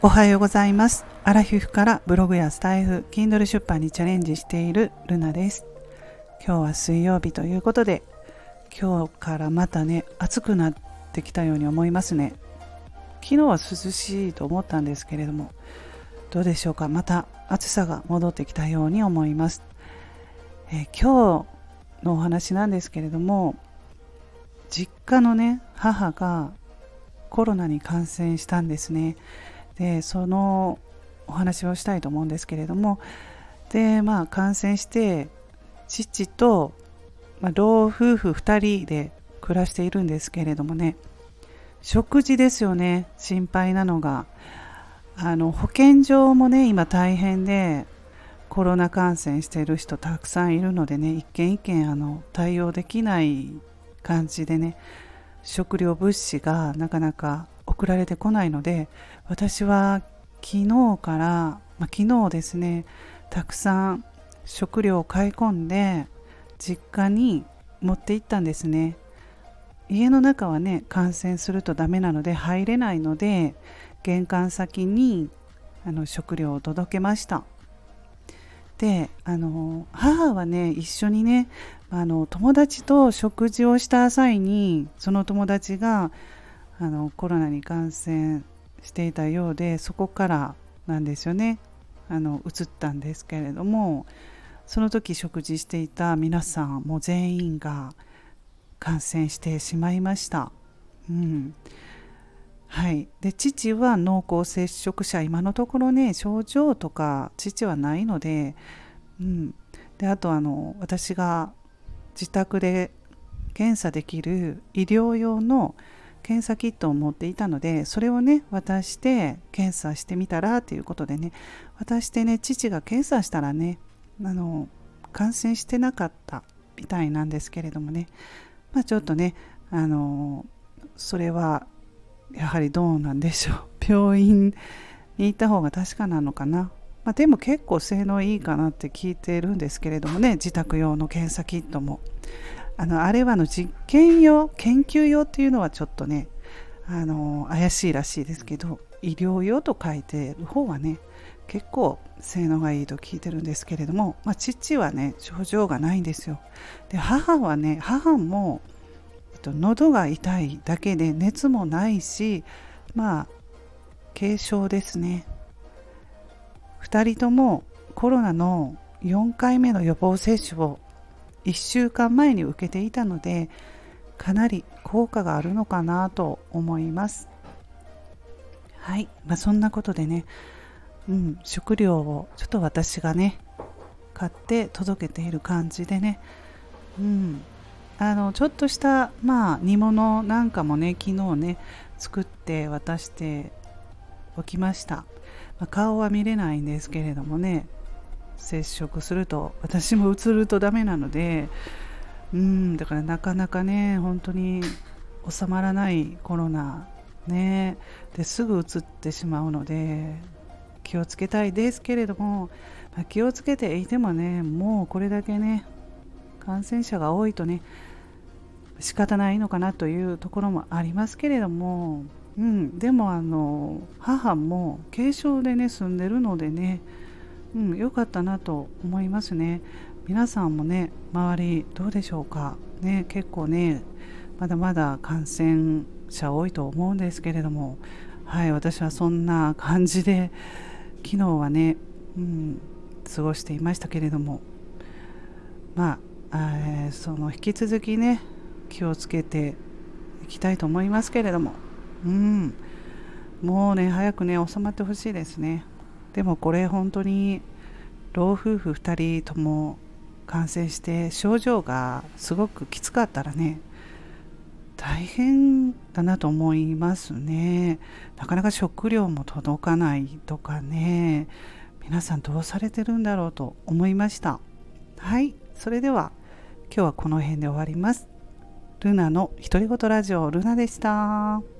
おはようございます。アラヒフからブログやスタイフ Kindle 出版にチャレンジしているルナです。今日は水曜日ということで今日からまたね暑くなってきたように思いますね。昨日は涼しいと思ったんですけれどもどうでしょうか。また暑さが戻ってきたように思います、えー、今日のお話なんですけれども実家のね母がコロナに感染したんですね。でそのお話をしたいと思うんですけれどもでまあ感染して父と、まあ、老夫婦2人で暮らしているんですけれどもね食事ですよね心配なのが。あの保健所もね今大変でコロナ感染している人たくさんいるのでね一軒一軒あの対応できない感じでね食料物資がなかなか送られてこないので私は昨日から、まあ、昨日ですねたくさん食料を買い込んで実家に持って行ったんですね。家の中はね感染するとダメなので入れないので玄関先にあの食料を届けました。であの母はね一緒にねあの友達と食事をした際にその友達があのコロナに感染していたようでそこからなんですよね。あの移ったんですけれどもその時食事していた皆さんも全員が感染してしまいました。うん。はい、で父は濃厚接触者今のところね症状とか父はないので,、うん、であとあの私が自宅で検査できる医療用の検査キットを持っていたのでそれをね渡して検査してみたらということでね渡してね父が検査したらねあの感染してなかったみたいなんですけれどもねまあちょっとねあのそれはやはりどうなんでしょう。病院に行った方が確かなのかな、まあ、でも結構性能いいかなって聞いてるんですけれどもね自宅用の検査キットも。あのあれはの実験用研究用っていうのはちょっとねあの怪しいらしいですけど医療用と書いてる方はね結構性能がいいと聞いてるんですけれども、まあ、父はね症状がないんですよ。で母はね母も、えっと、喉が痛いだけで熱もないしまあ軽症ですね。2人ともコロナの4回目の予防接種を1週間前に受けていたのでかなり効果があるのかなと思います。はい、まあ、そんなことでね、うん、食料をちょっと私がね買って届けている感じでね、うん、あのちょっとしたまあ煮物なんかもね昨日ね作って渡しておきました、まあ、顔は見れないんですけれどもね接触すると私もうつるとダメなのでうんだからなかなかね本当に収まらないコロナねですぐうつってしまうので気をつけたいですけれども、まあ、気をつけていてもねもうこれだけね感染者が多いとね仕方ないのかなというところもありますけれども、うん、でもあの母も軽症でね住んでるのでねうん、良かったなと思いますね。皆さんもね、周りどうでしょうか？ね、結構ね、まだまだ感染者多いと思うんですけれども、はい、私はそんな感じで、昨日はね、うん、過ごしていましたけれども、まあ、え、その引き続きね、気をつけていきたいと思いますけれども、うん、もうね、早くね、収まってほしいですね。でもこれ本当に老夫婦2人とも感染して症状がすごくきつかったらね大変だなと思いますね。なかなか食料も届かないとかね。皆さんどうされてるんだろうと思いました。はいそれでは今日はこの辺で終わります。ルナの独り言ラジオルナでした。